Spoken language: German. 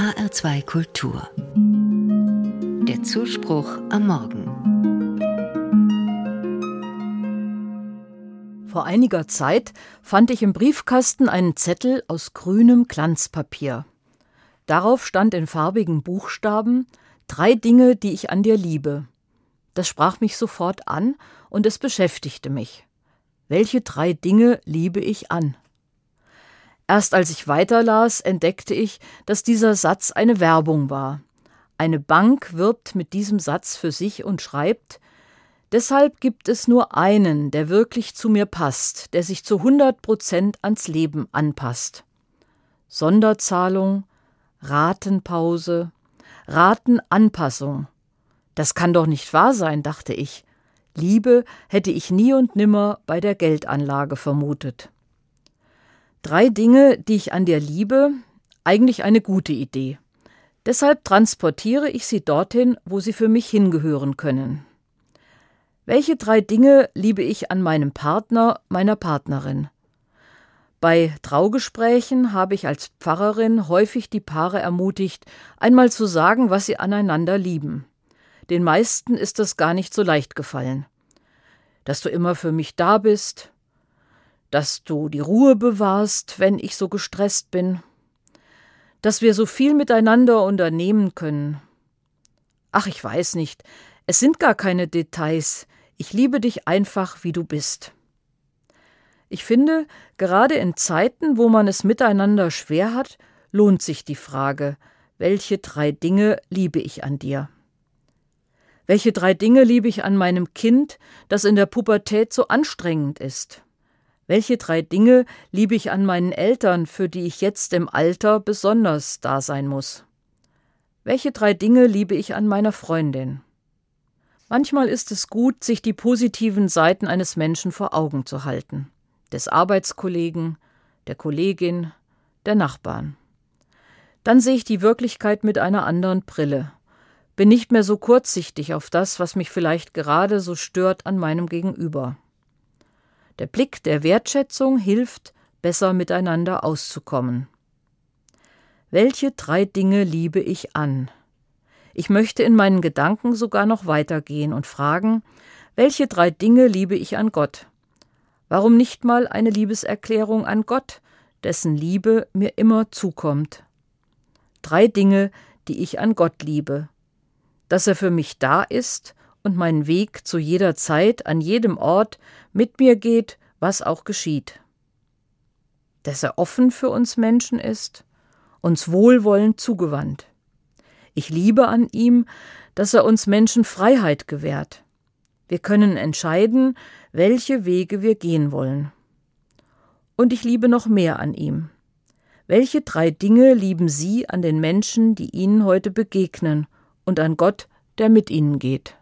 HR2 Kultur. Der Zuspruch am Morgen. Vor einiger Zeit fand ich im Briefkasten einen Zettel aus grünem Glanzpapier. Darauf stand in farbigen Buchstaben Drei Dinge, die ich an dir liebe. Das sprach mich sofort an und es beschäftigte mich. Welche drei Dinge liebe ich an? Erst als ich weiterlas, entdeckte ich, dass dieser Satz eine Werbung war. Eine Bank wirbt mit diesem Satz für sich und schreibt Deshalb gibt es nur einen, der wirklich zu mir passt, der sich zu 100 Prozent ans Leben anpasst. Sonderzahlung, Ratenpause, Ratenanpassung. Das kann doch nicht wahr sein, dachte ich. Liebe hätte ich nie und nimmer bei der Geldanlage vermutet. Drei Dinge, die ich an dir liebe, eigentlich eine gute Idee. Deshalb transportiere ich sie dorthin, wo sie für mich hingehören können. Welche drei Dinge liebe ich an meinem Partner, meiner Partnerin? Bei Traugesprächen habe ich als Pfarrerin häufig die Paare ermutigt, einmal zu sagen, was sie aneinander lieben. Den meisten ist das gar nicht so leicht gefallen. Dass du immer für mich da bist, dass du die Ruhe bewahrst, wenn ich so gestresst bin, dass wir so viel miteinander unternehmen können. Ach, ich weiß nicht, es sind gar keine Details, ich liebe dich einfach, wie du bist. Ich finde, gerade in Zeiten, wo man es miteinander schwer hat, lohnt sich die Frage, welche drei Dinge liebe ich an dir? Welche drei Dinge liebe ich an meinem Kind, das in der Pubertät so anstrengend ist? Welche drei Dinge liebe ich an meinen Eltern, für die ich jetzt im Alter besonders da sein muss? Welche drei Dinge liebe ich an meiner Freundin? Manchmal ist es gut, sich die positiven Seiten eines Menschen vor Augen zu halten. Des Arbeitskollegen, der Kollegin, der Nachbarn. Dann sehe ich die Wirklichkeit mit einer anderen Brille bin nicht mehr so kurzsichtig auf das, was mich vielleicht gerade so stört an meinem Gegenüber. Der Blick der Wertschätzung hilft, besser miteinander auszukommen. Welche drei Dinge liebe ich an? Ich möchte in meinen Gedanken sogar noch weitergehen und fragen, welche drei Dinge liebe ich an Gott? Warum nicht mal eine Liebeserklärung an Gott, dessen Liebe mir immer zukommt? Drei Dinge, die ich an Gott liebe, dass er für mich da ist und meinen Weg zu jeder Zeit, an jedem Ort mit mir geht, was auch geschieht. Dass er offen für uns Menschen ist, uns wohlwollend zugewandt. Ich liebe an ihm, dass er uns Menschen Freiheit gewährt. Wir können entscheiden, welche Wege wir gehen wollen. Und ich liebe noch mehr an ihm. Welche drei Dinge lieben Sie an den Menschen, die Ihnen heute begegnen und an Gott, der mit ihnen geht.